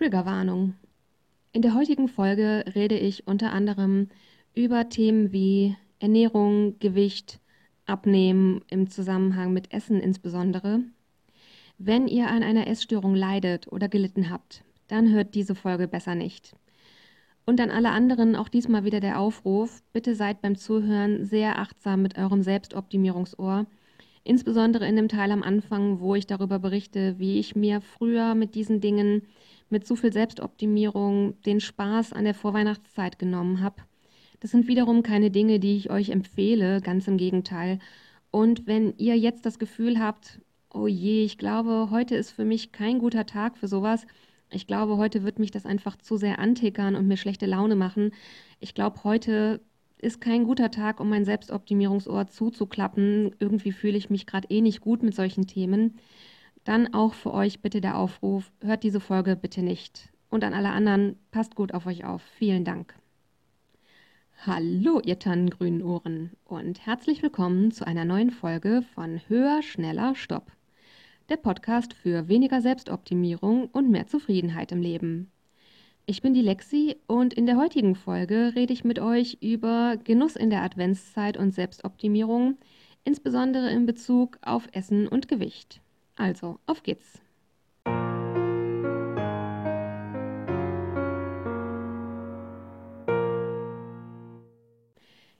Triggerwarnung. In der heutigen Folge rede ich unter anderem über Themen wie Ernährung, Gewicht, Abnehmen im Zusammenhang mit Essen insbesondere. Wenn ihr an einer Essstörung leidet oder gelitten habt, dann hört diese Folge besser nicht. Und an alle anderen auch diesmal wieder der Aufruf, bitte seid beim Zuhören sehr achtsam mit eurem Selbstoptimierungsohr, insbesondere in dem Teil am Anfang, wo ich darüber berichte, wie ich mir früher mit diesen Dingen mit zu viel Selbstoptimierung den Spaß an der Vorweihnachtszeit genommen habe. Das sind wiederum keine Dinge, die ich euch empfehle, ganz im Gegenteil. Und wenn ihr jetzt das Gefühl habt, oh je, ich glaube, heute ist für mich kein guter Tag für sowas, ich glaube, heute wird mich das einfach zu sehr antickern und mir schlechte Laune machen. Ich glaube, heute ist kein guter Tag, um mein Selbstoptimierungsohr zuzuklappen. Irgendwie fühle ich mich gerade eh nicht gut mit solchen Themen. Dann auch für euch bitte der Aufruf, hört diese Folge bitte nicht. Und an alle anderen, passt gut auf euch auf. Vielen Dank. Hallo, ihr tannengrünen Ohren und herzlich willkommen zu einer neuen Folge von Höher, Schneller, Stopp. Der Podcast für weniger Selbstoptimierung und mehr Zufriedenheit im Leben. Ich bin die Lexi und in der heutigen Folge rede ich mit euch über Genuss in der Adventszeit und Selbstoptimierung, insbesondere in Bezug auf Essen und Gewicht. Also, auf geht's!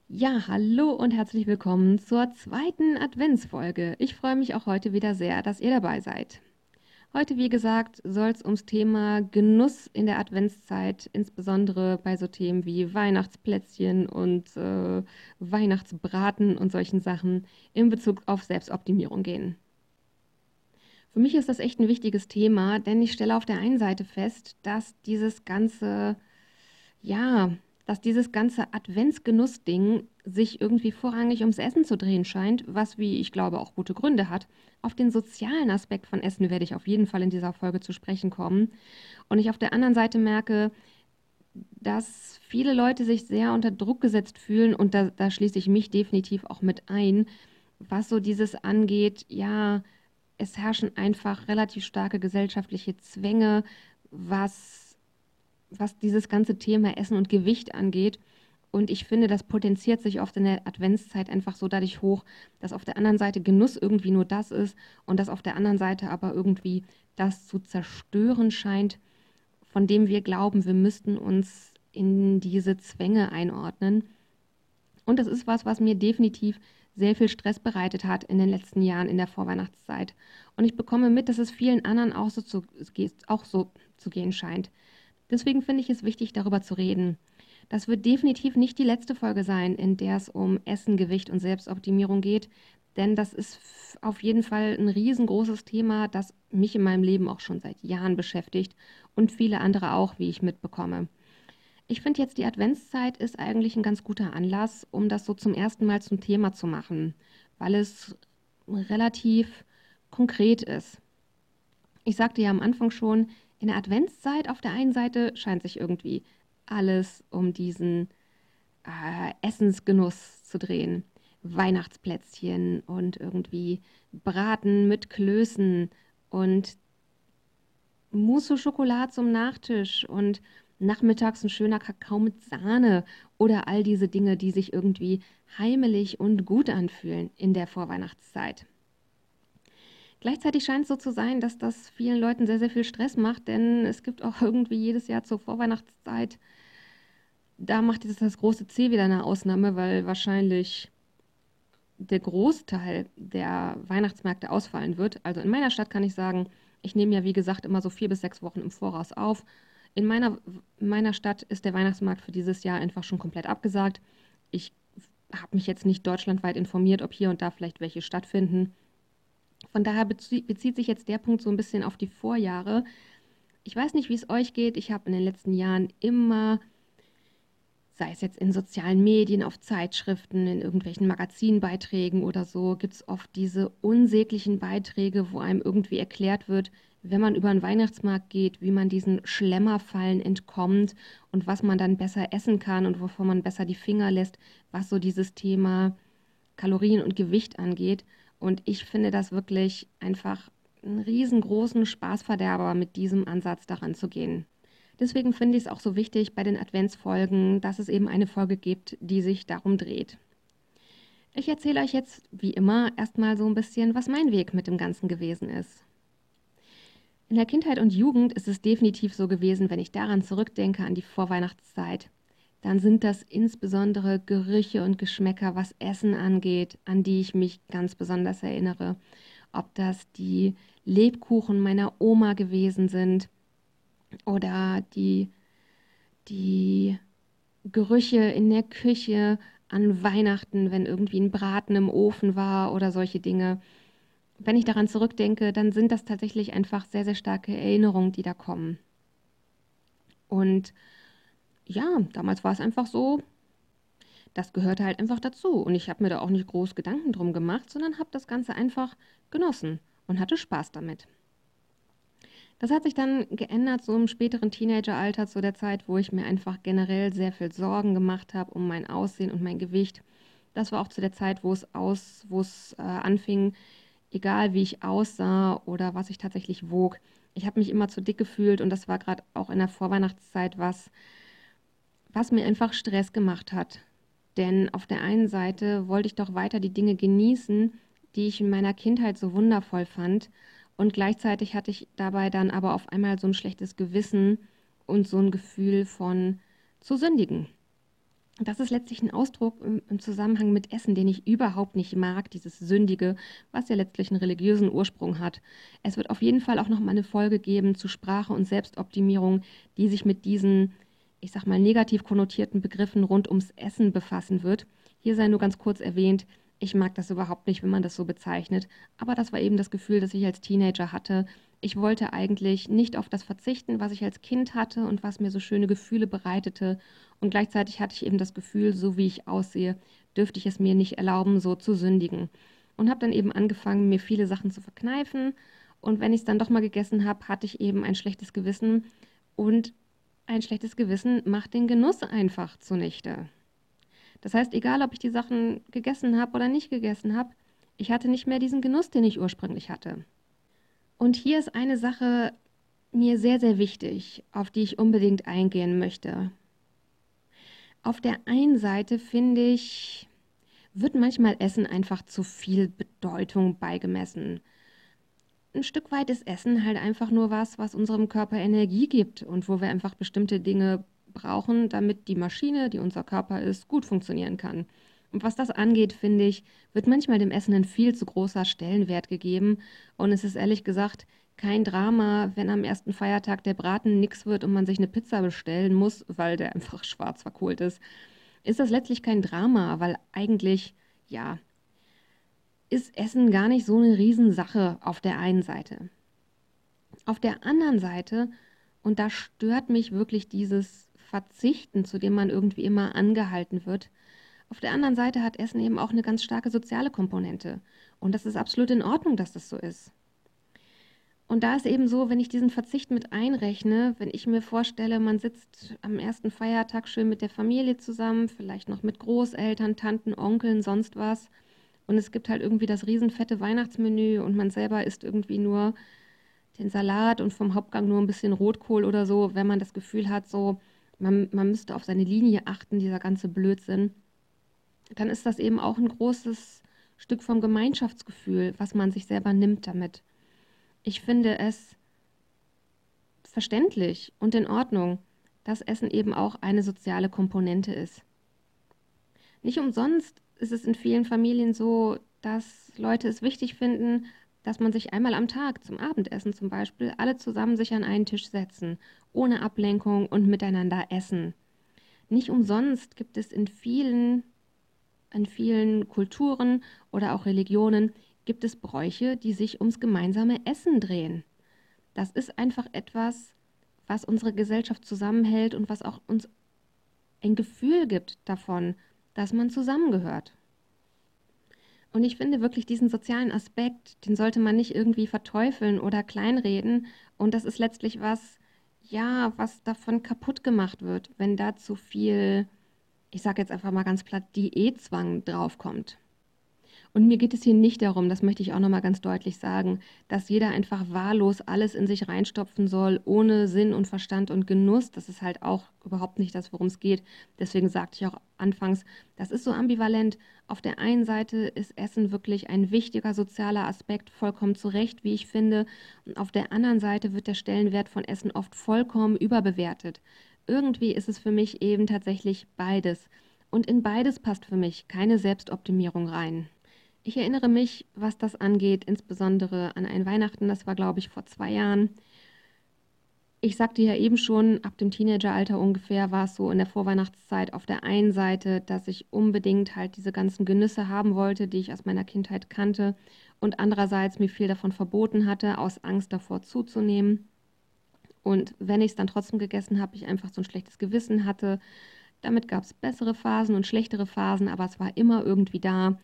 Ja, hallo und herzlich willkommen zur zweiten Adventsfolge. Ich freue mich auch heute wieder sehr, dass ihr dabei seid. Heute, wie gesagt, soll es ums Thema Genuss in der Adventszeit, insbesondere bei so Themen wie Weihnachtsplätzchen und äh, Weihnachtsbraten und solchen Sachen in Bezug auf Selbstoptimierung gehen. Für mich ist das echt ein wichtiges Thema, denn ich stelle auf der einen Seite fest, dass dieses ganze, ja, dass dieses ganze Adventsgenussding sich irgendwie vorrangig ums Essen zu drehen scheint, was, wie ich glaube, auch gute Gründe hat. Auf den sozialen Aspekt von Essen werde ich auf jeden Fall in dieser Folge zu sprechen kommen. Und ich auf der anderen Seite merke, dass viele Leute sich sehr unter Druck gesetzt fühlen und da, da schließe ich mich definitiv auch mit ein, was so dieses angeht, ja, es herrschen einfach relativ starke gesellschaftliche Zwänge, was, was dieses ganze Thema Essen und Gewicht angeht. Und ich finde, das potenziert sich oft in der Adventszeit einfach so dadurch hoch, dass auf der anderen Seite Genuss irgendwie nur das ist und dass auf der anderen Seite aber irgendwie das zu zerstören scheint, von dem wir glauben, wir müssten uns in diese Zwänge einordnen. Und das ist was, was mir definitiv sehr viel Stress bereitet hat in den letzten Jahren in der Vorweihnachtszeit. Und ich bekomme mit, dass es vielen anderen auch so zu, auch so zu gehen scheint. Deswegen finde ich es wichtig, darüber zu reden. Das wird definitiv nicht die letzte Folge sein, in der es um Essen, Gewicht und Selbstoptimierung geht, denn das ist auf jeden Fall ein riesengroßes Thema, das mich in meinem Leben auch schon seit Jahren beschäftigt und viele andere auch, wie ich mitbekomme. Ich finde jetzt, die Adventszeit ist eigentlich ein ganz guter Anlass, um das so zum ersten Mal zum Thema zu machen, weil es relativ konkret ist. Ich sagte ja am Anfang schon, in der Adventszeit auf der einen Seite scheint sich irgendwie alles um diesen äh, Essensgenuss zu drehen. Weihnachtsplätzchen und irgendwie Braten mit Klößen und Mousse Schokolade zum Nachtisch und nachmittags ein schöner Kakao mit Sahne oder all diese Dinge, die sich irgendwie heimelig und gut anfühlen in der Vorweihnachtszeit. Gleichzeitig scheint es so zu sein, dass das vielen Leuten sehr, sehr viel Stress macht, denn es gibt auch irgendwie jedes Jahr zur Vorweihnachtszeit, da macht jetzt das große C wieder eine Ausnahme, weil wahrscheinlich der Großteil der Weihnachtsmärkte ausfallen wird. Also in meiner Stadt kann ich sagen, ich nehme ja wie gesagt immer so vier bis sechs Wochen im Voraus auf in meiner, in meiner Stadt ist der Weihnachtsmarkt für dieses Jahr einfach schon komplett abgesagt. Ich habe mich jetzt nicht deutschlandweit informiert, ob hier und da vielleicht welche stattfinden. Von daher bezieht sich jetzt der Punkt so ein bisschen auf die Vorjahre. Ich weiß nicht, wie es euch geht. Ich habe in den letzten Jahren immer sei es jetzt in sozialen Medien, auf Zeitschriften, in irgendwelchen Magazinbeiträgen oder so, gibt es oft diese unsäglichen Beiträge, wo einem irgendwie erklärt wird, wenn man über einen Weihnachtsmarkt geht, wie man diesen Schlemmerfallen entkommt und was man dann besser essen kann und wovon man besser die Finger lässt, was so dieses Thema Kalorien und Gewicht angeht. Und ich finde das wirklich einfach einen riesengroßen Spaßverderber, mit diesem Ansatz daran zu gehen. Deswegen finde ich es auch so wichtig bei den Adventsfolgen, dass es eben eine Folge gibt, die sich darum dreht. Ich erzähle euch jetzt, wie immer, erstmal so ein bisschen, was mein Weg mit dem Ganzen gewesen ist. In der Kindheit und Jugend ist es definitiv so gewesen, wenn ich daran zurückdenke, an die Vorweihnachtszeit, dann sind das insbesondere Gerüche und Geschmäcker, was Essen angeht, an die ich mich ganz besonders erinnere. Ob das die Lebkuchen meiner Oma gewesen sind oder die, die Gerüche in der Küche an Weihnachten, wenn irgendwie ein Braten im Ofen war oder solche Dinge. Wenn ich daran zurückdenke, dann sind das tatsächlich einfach sehr, sehr starke Erinnerungen, die da kommen. Und ja, damals war es einfach so, das gehörte halt einfach dazu. Und ich habe mir da auch nicht groß Gedanken drum gemacht, sondern habe das Ganze einfach genossen und hatte Spaß damit. Das hat sich dann geändert, so im späteren Teenageralter, zu der Zeit, wo ich mir einfach generell sehr viel Sorgen gemacht habe um mein Aussehen und mein Gewicht. Das war auch zu der Zeit, wo es aus, wo es äh, anfing, egal wie ich aussah oder was ich tatsächlich wog. Ich habe mich immer zu dick gefühlt und das war gerade auch in der Vorweihnachtszeit was, was mir einfach Stress gemacht hat. Denn auf der einen Seite wollte ich doch weiter die Dinge genießen, die ich in meiner Kindheit so wundervoll fand. Und gleichzeitig hatte ich dabei dann aber auf einmal so ein schlechtes Gewissen und so ein Gefühl von zu sündigen. Das ist letztlich ein Ausdruck im, Zusammenhang mit Essen, den ich überhaupt nicht mag, dieses Sündige, was ja letztlich einen religiösen Ursprung hat. Es wird auf jeden Fall auch noch mal eine Folge geben zu Sprache und Selbstoptimierung, die sich mit diesen ich sag mal, negativ konnotierten Begriffen rund ums Essen befassen wird. Hier sei nur ganz kurz erwähnt, ich mag das überhaupt nicht, wenn man das so bezeichnet, aber das war eben das Gefühl, das ich als Teenager hatte. Ich wollte eigentlich nicht auf das verzichten, was ich als Kind hatte und was mir so schöne Gefühle bereitete. Und gleichzeitig hatte ich eben das Gefühl, so wie ich aussehe, dürfte ich es mir nicht erlauben, so zu sündigen. Und habe dann eben angefangen, mir viele Sachen zu verkneifen. Und wenn ich es dann doch mal gegessen habe, hatte ich eben ein schlechtes Gewissen und ein schlechtes Gewissen macht den Genuss einfach zunichte. Das heißt, egal ob ich die Sachen gegessen habe oder nicht gegessen habe, ich hatte nicht mehr diesen Genuss, den ich ursprünglich hatte. Und hier ist eine Sache mir sehr, sehr wichtig, auf die ich unbedingt eingehen möchte. Auf der einen Seite finde ich, wird manchmal Essen einfach zu viel Bedeutung beigemessen ein Stück weit ist Essen halt einfach nur was, was unserem Körper Energie gibt und wo wir einfach bestimmte Dinge brauchen, damit die Maschine, die unser Körper ist, gut funktionieren kann. Und was das angeht, finde ich, wird manchmal dem Essen ein viel zu großer Stellenwert gegeben. Und es ist ehrlich gesagt kein Drama, wenn am ersten Feiertag der Braten nix wird und man sich eine Pizza bestellen muss, weil der einfach schwarz verkohlt ist. Ist das letztlich kein Drama, weil eigentlich, ja, ist Essen gar nicht so eine Riesensache auf der einen Seite. Auf der anderen Seite, und da stört mich wirklich dieses Verzichten, zu dem man irgendwie immer angehalten wird, auf der anderen Seite hat Essen eben auch eine ganz starke soziale Komponente. Und das ist absolut in Ordnung, dass das so ist. Und da ist eben so, wenn ich diesen Verzicht mit einrechne, wenn ich mir vorstelle, man sitzt am ersten Feiertag schön mit der Familie zusammen, vielleicht noch mit Großeltern, Tanten, Onkeln, sonst was, und es gibt halt irgendwie das riesenfette Weihnachtsmenü und man selber isst irgendwie nur den Salat und vom Hauptgang nur ein bisschen Rotkohl oder so, wenn man das Gefühl hat, so, man, man müsste auf seine Linie achten, dieser ganze Blödsinn, dann ist das eben auch ein großes Stück vom Gemeinschaftsgefühl, was man sich selber nimmt damit. Ich finde es verständlich und in Ordnung, dass Essen eben auch eine soziale Komponente ist. Nicht umsonst ist es in vielen Familien so, dass Leute es wichtig finden, dass man sich einmal am Tag zum Abendessen zum Beispiel alle zusammen sich an einen Tisch setzen, ohne Ablenkung und miteinander essen. Nicht umsonst gibt es in vielen, in vielen Kulturen oder auch Religionen gibt es Bräuche, die sich ums gemeinsame Essen drehen. Das ist einfach etwas, was unsere Gesellschaft zusammenhält und was auch uns ein Gefühl gibt davon, dass man zusammengehört. Und ich finde wirklich diesen sozialen Aspekt, den sollte man nicht irgendwie verteufeln oder kleinreden. Und das ist letztlich was, ja, was davon kaputt gemacht wird, wenn da zu viel, ich sage jetzt einfach mal ganz platt, Diätzwang draufkommt. Und mir geht es hier nicht darum, das möchte ich auch nochmal ganz deutlich sagen, dass jeder einfach wahllos alles in sich reinstopfen soll, ohne Sinn und Verstand und Genuss. Das ist halt auch überhaupt nicht das, worum es geht. Deswegen sagte ich auch anfangs, das ist so ambivalent. Auf der einen Seite ist Essen wirklich ein wichtiger sozialer Aspekt, vollkommen zu Recht, wie ich finde. Und auf der anderen Seite wird der Stellenwert von Essen oft vollkommen überbewertet. Irgendwie ist es für mich eben tatsächlich beides. Und in beides passt für mich keine Selbstoptimierung rein. Ich erinnere mich, was das angeht, insbesondere an ein Weihnachten, das war, glaube ich, vor zwei Jahren. Ich sagte ja eben schon, ab dem Teenageralter ungefähr war es so in der Vorweihnachtszeit auf der einen Seite, dass ich unbedingt halt diese ganzen Genüsse haben wollte, die ich aus meiner Kindheit kannte, und andererseits mir viel davon verboten hatte, aus Angst davor zuzunehmen. Und wenn ich es dann trotzdem gegessen habe, ich einfach so ein schlechtes Gewissen hatte. Damit gab es bessere Phasen und schlechtere Phasen, aber es war immer irgendwie da.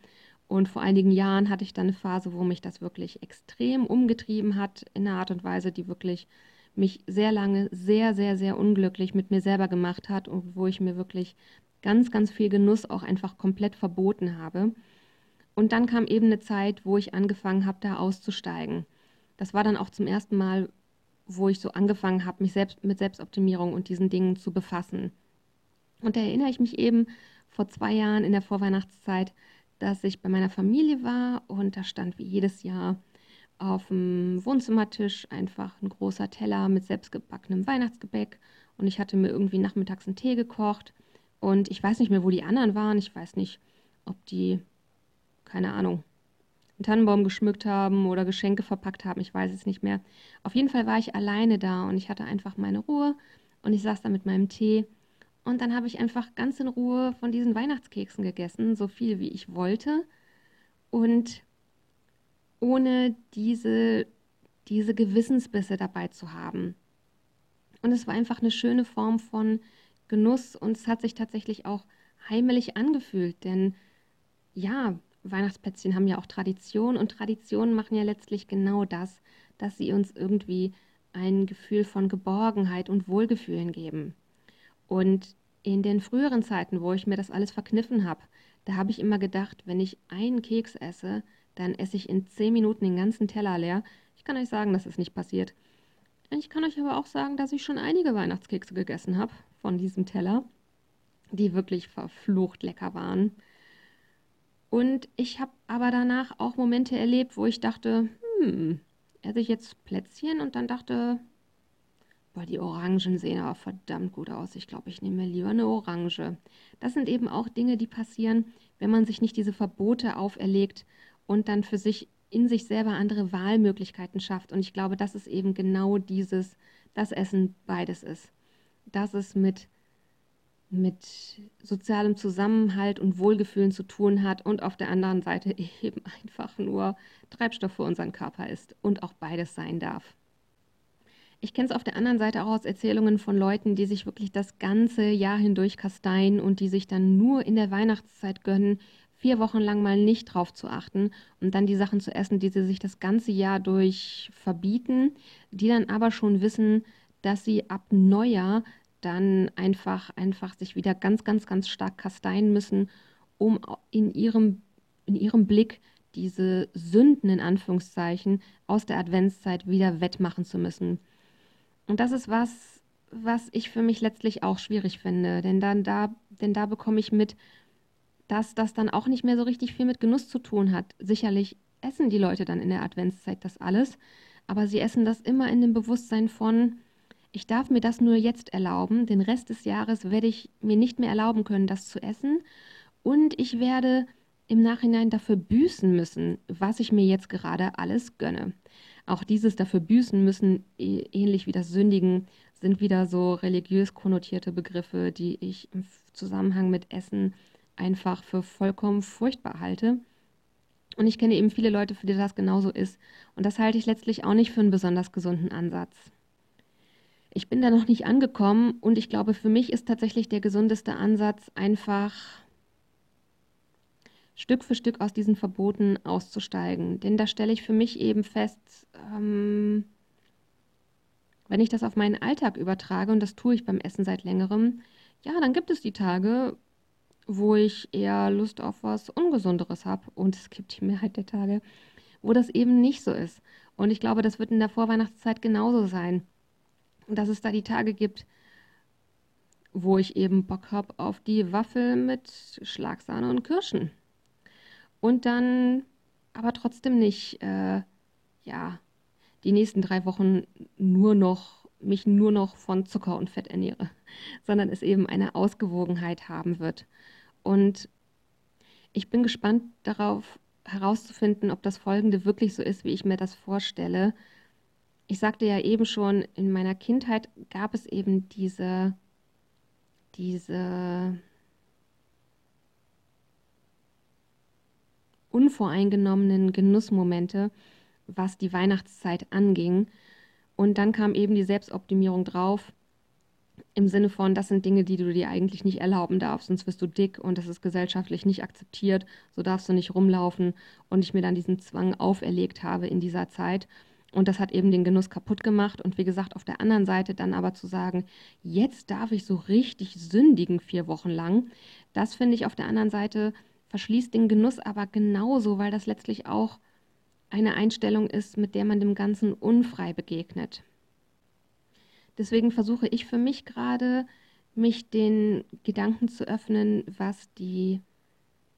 Und vor einigen Jahren hatte ich dann eine Phase, wo mich das wirklich extrem umgetrieben hat, in einer Art und Weise, die wirklich mich sehr lange sehr, sehr, sehr unglücklich mit mir selber gemacht hat und wo ich mir wirklich ganz, ganz viel Genuss auch einfach komplett verboten habe. Und dann kam eben eine Zeit, wo ich angefangen habe, da auszusteigen. Das war dann auch zum ersten Mal, wo ich so angefangen habe, mich selbst mit Selbstoptimierung und diesen Dingen zu befassen. Und da erinnere ich mich eben vor zwei Jahren in der Vorweihnachtszeit, dass ich bei meiner Familie war und da stand wie jedes Jahr auf dem Wohnzimmertisch einfach ein großer Teller mit selbstgebackenem Weihnachtsgebäck und ich hatte mir irgendwie nachmittags einen Tee gekocht und ich weiß nicht mehr, wo die anderen waren. Ich weiß nicht, ob die, keine Ahnung, einen Tannenbaum geschmückt haben oder Geschenke verpackt haben. Ich weiß es nicht mehr. Auf jeden Fall war ich alleine da und ich hatte einfach meine Ruhe und ich saß da mit meinem Tee und dann habe ich einfach ganz in Ruhe von diesen Weihnachtskeksen gegessen, so viel wie ich wollte. Und ohne diese, diese Gewissensbisse dabei zu haben. Und es war einfach eine schöne Form von Genuss und es hat sich tatsächlich auch heimelig angefühlt, denn ja, Weihnachtsplätzchen haben ja auch Tradition und Traditionen machen ja letztlich genau das, dass sie uns irgendwie ein Gefühl von Geborgenheit und Wohlgefühlen geben. Und in den früheren Zeiten, wo ich mir das alles verkniffen habe, da habe ich immer gedacht, wenn ich einen Keks esse, dann esse ich in zehn Minuten den ganzen Teller leer. Ich kann euch sagen, dass es nicht passiert. Ich kann euch aber auch sagen, dass ich schon einige Weihnachtskekse gegessen habe von diesem Teller, die wirklich verflucht lecker waren. Und ich habe aber danach auch Momente erlebt, wo ich dachte, hm, esse ich jetzt Plätzchen und dann dachte, Boah, die Orangen sehen aber verdammt gut aus. Ich glaube, ich nehme lieber eine Orange. Das sind eben auch Dinge, die passieren, wenn man sich nicht diese Verbote auferlegt und dann für sich in sich selber andere Wahlmöglichkeiten schafft. Und ich glaube, das ist eben genau dieses, das Essen beides ist. Dass es mit, mit sozialem Zusammenhalt und Wohlgefühlen zu tun hat und auf der anderen Seite eben einfach nur Treibstoff für unseren Körper ist und auch beides sein darf. Ich kenne es auf der anderen Seite auch aus Erzählungen von Leuten, die sich wirklich das ganze Jahr hindurch kasteien und die sich dann nur in der Weihnachtszeit gönnen, vier Wochen lang mal nicht drauf zu achten und dann die Sachen zu essen, die sie sich das ganze Jahr durch verbieten, die dann aber schon wissen, dass sie ab Neujahr dann einfach, einfach sich wieder ganz, ganz, ganz stark kasteien müssen, um in ihrem, in ihrem Blick diese Sünden in Anführungszeichen aus der Adventszeit wieder wettmachen zu müssen. Und das ist was, was ich für mich letztlich auch schwierig finde, denn dann da, denn da bekomme ich mit, dass das dann auch nicht mehr so richtig viel mit Genuss zu tun hat. Sicherlich essen die Leute dann in der Adventszeit das alles, aber sie essen das immer in dem Bewusstsein von, ich darf mir das nur jetzt erlauben, den Rest des Jahres werde ich mir nicht mehr erlauben können, das zu essen und ich werde im Nachhinein dafür büßen müssen, was ich mir jetzt gerade alles gönne. Auch dieses dafür büßen müssen, ähnlich wie das Sündigen, sind wieder so religiös konnotierte Begriffe, die ich im Zusammenhang mit Essen einfach für vollkommen furchtbar halte. Und ich kenne eben viele Leute, für die das genauso ist. Und das halte ich letztlich auch nicht für einen besonders gesunden Ansatz. Ich bin da noch nicht angekommen und ich glaube, für mich ist tatsächlich der gesundeste Ansatz einfach Stück für Stück aus diesen Verboten auszusteigen. Denn da stelle ich für mich eben fest, ähm, wenn ich das auf meinen Alltag übertrage, und das tue ich beim Essen seit längerem, ja, dann gibt es die Tage, wo ich eher Lust auf was Ungesunderes habe. Und es gibt die Mehrheit der Tage, wo das eben nicht so ist. Und ich glaube, das wird in der Vorweihnachtszeit genauso sein. Dass es da die Tage gibt, wo ich eben Bock habe auf die Waffel mit Schlagsahne und Kirschen. Und dann aber trotzdem nicht, äh, ja, die nächsten drei Wochen nur noch, mich nur noch von Zucker und Fett ernähre, sondern es eben eine Ausgewogenheit haben wird. Und ich bin gespannt darauf herauszufinden, ob das Folgende wirklich so ist, wie ich mir das vorstelle. Ich sagte ja eben schon, in meiner Kindheit gab es eben diese, diese unvoreingenommenen Genussmomente, was die Weihnachtszeit anging. Und dann kam eben die Selbstoptimierung drauf, im Sinne von, das sind Dinge, die du dir eigentlich nicht erlauben darfst, sonst wirst du dick und das ist gesellschaftlich nicht akzeptiert, so darfst du nicht rumlaufen und ich mir dann diesen Zwang auferlegt habe in dieser Zeit. Und das hat eben den Genuss kaputt gemacht. Und wie gesagt, auf der anderen Seite dann aber zu sagen, jetzt darf ich so richtig sündigen vier Wochen lang, das finde ich auf der anderen Seite verschließt den Genuss aber genauso, weil das letztlich auch eine Einstellung ist, mit der man dem Ganzen unfrei begegnet. Deswegen versuche ich für mich gerade, mich den Gedanken zu öffnen, was die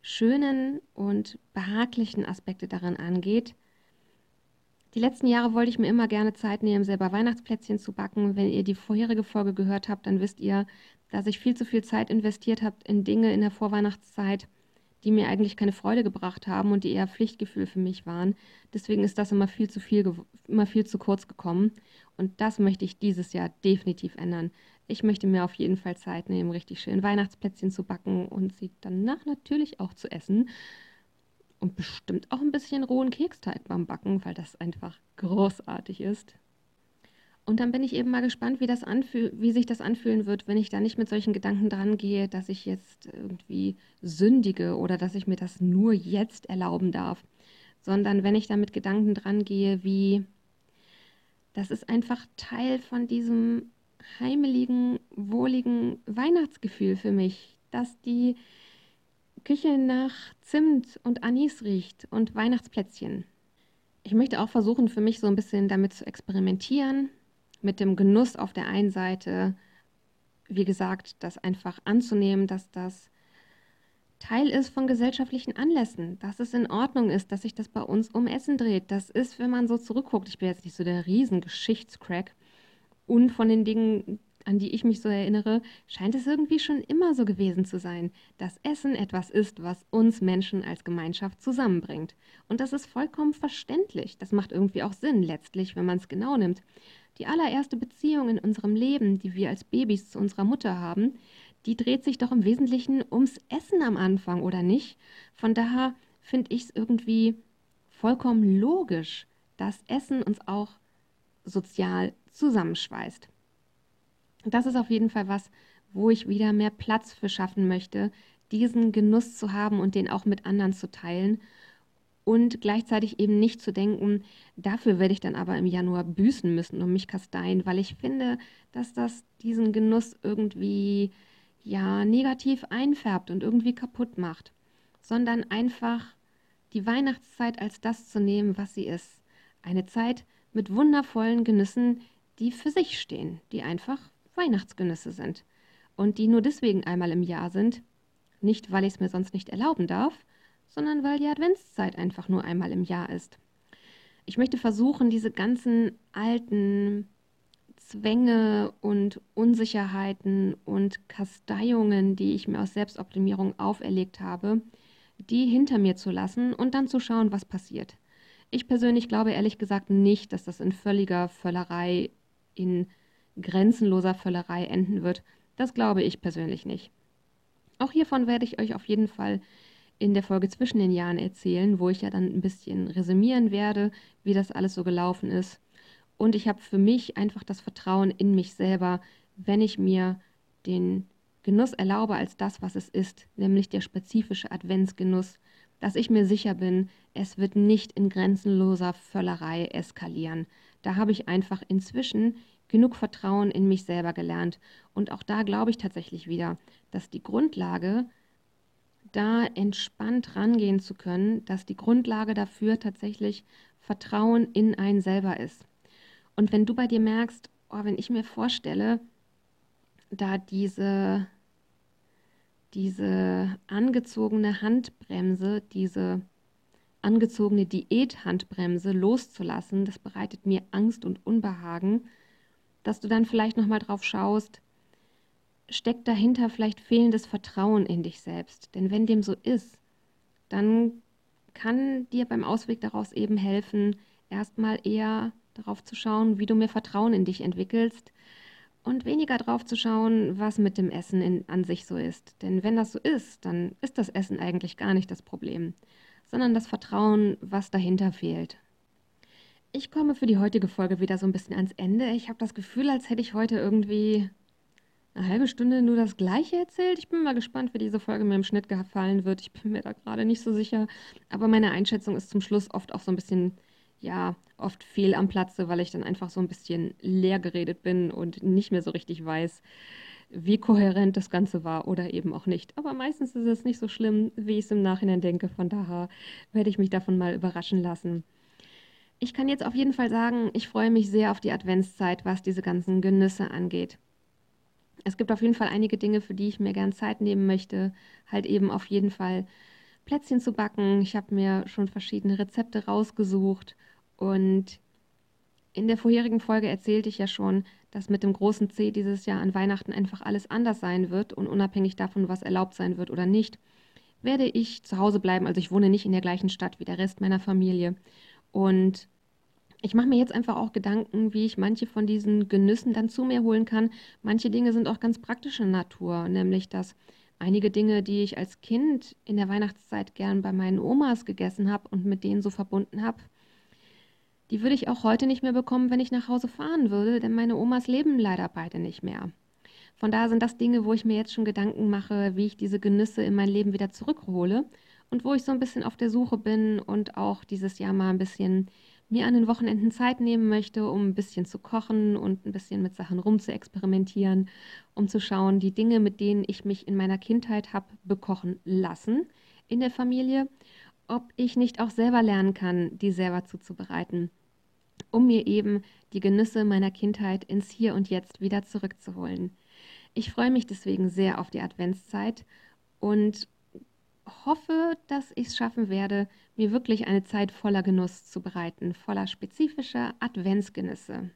schönen und behaglichen Aspekte darin angeht. Die letzten Jahre wollte ich mir immer gerne Zeit nehmen, selber Weihnachtsplätzchen zu backen. Wenn ihr die vorherige Folge gehört habt, dann wisst ihr, dass ich viel zu viel Zeit investiert habe in Dinge in der Vorweihnachtszeit, die mir eigentlich keine Freude gebracht haben und die eher Pflichtgefühl für mich waren. Deswegen ist das immer viel zu viel, immer viel zu kurz gekommen. Und das möchte ich dieses Jahr definitiv ändern. Ich möchte mir auf jeden Fall Zeit nehmen, richtig schön Weihnachtsplätzchen zu backen und sie danach natürlich auch zu essen. Und bestimmt auch ein bisschen rohen Keksteig beim Backen, weil das einfach großartig ist. Und dann bin ich eben mal gespannt, wie, das wie sich das anfühlen wird, wenn ich da nicht mit solchen Gedanken dran gehe, dass ich jetzt irgendwie sündige oder dass ich mir das nur jetzt erlauben darf, sondern wenn ich da mit Gedanken dran gehe, wie das ist einfach Teil von diesem heimeligen, wohligen Weihnachtsgefühl für mich, dass die Küche nach Zimt und Anis riecht und Weihnachtsplätzchen. Ich möchte auch versuchen, für mich so ein bisschen damit zu experimentieren, mit dem Genuss auf der einen Seite, wie gesagt, das einfach anzunehmen, dass das Teil ist von gesellschaftlichen Anlässen, dass es in Ordnung ist, dass sich das bei uns um Essen dreht. Das ist, wenn man so zurückguckt, ich bin jetzt nicht so der Riesengeschichtscrack und von den Dingen, an die ich mich so erinnere, scheint es irgendwie schon immer so gewesen zu sein, dass Essen etwas ist, was uns Menschen als Gemeinschaft zusammenbringt. Und das ist vollkommen verständlich. Das macht irgendwie auch Sinn, letztlich, wenn man es genau nimmt. Die allererste Beziehung in unserem Leben, die wir als Babys zu unserer Mutter haben, die dreht sich doch im Wesentlichen ums Essen am Anfang, oder nicht? Von daher finde ich es irgendwie vollkommen logisch, dass Essen uns auch sozial zusammenschweißt. Das ist auf jeden Fall was, wo ich wieder mehr Platz für schaffen möchte, diesen Genuss zu haben und den auch mit anderen zu teilen und gleichzeitig eben nicht zu denken, dafür werde ich dann aber im Januar büßen müssen und mich kasteien, weil ich finde, dass das diesen Genuss irgendwie ja negativ einfärbt und irgendwie kaputt macht, sondern einfach die Weihnachtszeit als das zu nehmen, was sie ist. Eine Zeit mit wundervollen Genüssen, die für sich stehen, die einfach Weihnachtsgenüsse sind und die nur deswegen einmal im Jahr sind, nicht weil ich es mir sonst nicht erlauben darf, sondern weil die Adventszeit einfach nur einmal im Jahr ist. Ich möchte versuchen, diese ganzen alten Zwänge und Unsicherheiten und Kasteiungen, die ich mir aus Selbstoptimierung auferlegt habe, die hinter mir zu lassen und dann zu schauen, was passiert. Ich persönlich glaube ehrlich gesagt nicht, dass das in völliger Völlerei, in grenzenloser Völlerei enden wird. Das glaube ich persönlich nicht. Auch hiervon werde ich euch auf jeden Fall in der Folge zwischen den Jahren erzählen, wo ich ja dann ein bisschen resümieren werde, wie das alles so gelaufen ist. Und ich habe für mich einfach das Vertrauen in mich selber, wenn ich mir den Genuss erlaube als das, was es ist, nämlich der spezifische Adventsgenuss, dass ich mir sicher bin, es wird nicht in grenzenloser Völlerei eskalieren. Da habe ich einfach inzwischen genug Vertrauen in mich selber gelernt. Und auch da glaube ich tatsächlich wieder, dass die Grundlage da entspannt rangehen zu können, dass die Grundlage dafür tatsächlich Vertrauen in einen selber ist. Und wenn du bei dir merkst, oh, wenn ich mir vorstelle, da diese, diese angezogene Handbremse, diese angezogene Diät-Handbremse loszulassen, das bereitet mir Angst und Unbehagen, dass du dann vielleicht nochmal drauf schaust, steckt dahinter vielleicht fehlendes Vertrauen in dich selbst. Denn wenn dem so ist, dann kann dir beim Ausweg daraus eben helfen, erstmal eher darauf zu schauen, wie du mehr Vertrauen in dich entwickelst und weniger darauf zu schauen, was mit dem Essen in, an sich so ist. Denn wenn das so ist, dann ist das Essen eigentlich gar nicht das Problem, sondern das Vertrauen, was dahinter fehlt. Ich komme für die heutige Folge wieder so ein bisschen ans Ende. Ich habe das Gefühl, als hätte ich heute irgendwie eine halbe Stunde nur das Gleiche erzählt. Ich bin mal gespannt, wie diese Folge mir im Schnitt gefallen wird. Ich bin mir da gerade nicht so sicher. Aber meine Einschätzung ist zum Schluss oft auch so ein bisschen, ja, oft fehl am Platze, weil ich dann einfach so ein bisschen leer geredet bin und nicht mehr so richtig weiß, wie kohärent das Ganze war oder eben auch nicht. Aber meistens ist es nicht so schlimm, wie ich es im Nachhinein denke. Von daher werde ich mich davon mal überraschen lassen. Ich kann jetzt auf jeden Fall sagen, ich freue mich sehr auf die Adventszeit, was diese ganzen Genüsse angeht. Es gibt auf jeden Fall einige Dinge, für die ich mir gern Zeit nehmen möchte. Halt eben auf jeden Fall Plätzchen zu backen. Ich habe mir schon verschiedene Rezepte rausgesucht und in der vorherigen Folge erzählte ich ja schon, dass mit dem großen C dieses Jahr an Weihnachten einfach alles anders sein wird und unabhängig davon, was erlaubt sein wird oder nicht, werde ich zu Hause bleiben. Also ich wohne nicht in der gleichen Stadt wie der Rest meiner Familie. Und ich mache mir jetzt einfach auch Gedanken, wie ich manche von diesen Genüssen dann zu mir holen kann. Manche Dinge sind auch ganz praktischer Natur, nämlich dass einige Dinge, die ich als Kind in der Weihnachtszeit gern bei meinen Omas gegessen habe und mit denen so verbunden habe, die würde ich auch heute nicht mehr bekommen, wenn ich nach Hause fahren würde, denn meine Omas leben leider beide nicht mehr. Von daher sind das Dinge, wo ich mir jetzt schon Gedanken mache, wie ich diese Genüsse in mein Leben wieder zurückhole und wo ich so ein bisschen auf der Suche bin und auch dieses Jahr mal ein bisschen mir an den Wochenenden Zeit nehmen möchte, um ein bisschen zu kochen und ein bisschen mit Sachen rumzuexperimentieren, um zu schauen, die Dinge, mit denen ich mich in meiner Kindheit habe bekochen lassen in der Familie, ob ich nicht auch selber lernen kann, die selber zuzubereiten, um mir eben die Genüsse meiner Kindheit ins Hier und Jetzt wieder zurückzuholen. Ich freue mich deswegen sehr auf die Adventszeit und hoffe, dass ich es schaffen werde, mir wirklich eine Zeit voller Genuss zu bereiten, voller spezifischer Adventsgenüsse.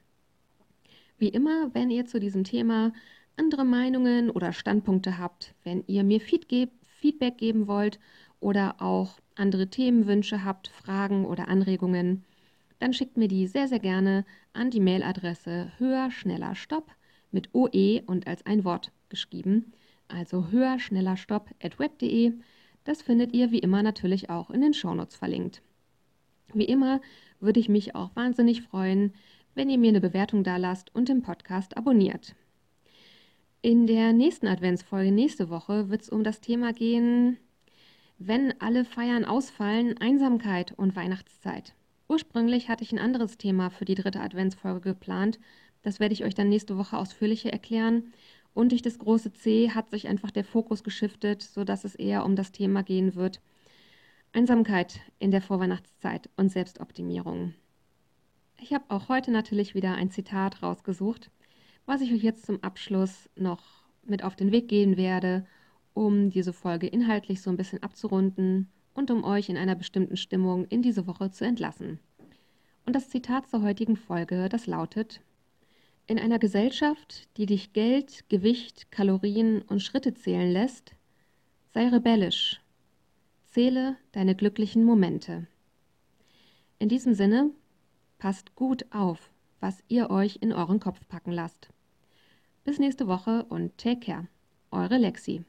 Wie immer, wenn ihr zu diesem Thema andere Meinungen oder Standpunkte habt, wenn ihr mir Feedback geben wollt oder auch andere Themenwünsche habt, Fragen oder Anregungen, dann schickt mir die sehr, sehr gerne an die Mailadresse höher, schneller, stopp mit OE und als ein Wort geschrieben, also höher, schneller, stopp at web.de. Das findet ihr wie immer natürlich auch in den Shownotes verlinkt. Wie immer würde ich mich auch wahnsinnig freuen, wenn ihr mir eine Bewertung da lasst und den Podcast abonniert. In der nächsten Adventsfolge nächste Woche wird es um das Thema gehen, wenn alle Feiern ausfallen, Einsamkeit und Weihnachtszeit. Ursprünglich hatte ich ein anderes Thema für die dritte Adventsfolge geplant. Das werde ich euch dann nächste Woche ausführlicher erklären. Und durch das große C hat sich einfach der Fokus geschiftet, sodass es eher um das Thema gehen wird. Einsamkeit in der Vorweihnachtszeit und Selbstoptimierung. Ich habe auch heute natürlich wieder ein Zitat rausgesucht, was ich euch jetzt zum Abschluss noch mit auf den Weg gehen werde, um diese Folge inhaltlich so ein bisschen abzurunden und um euch in einer bestimmten Stimmung in diese Woche zu entlassen. Und das Zitat zur heutigen Folge, das lautet, in einer Gesellschaft, die dich Geld, Gewicht, Kalorien und Schritte zählen lässt, sei rebellisch. Zähle deine glücklichen Momente. In diesem Sinne, passt gut auf, was ihr euch in euren Kopf packen lasst. Bis nächste Woche und take care. Eure Lexi.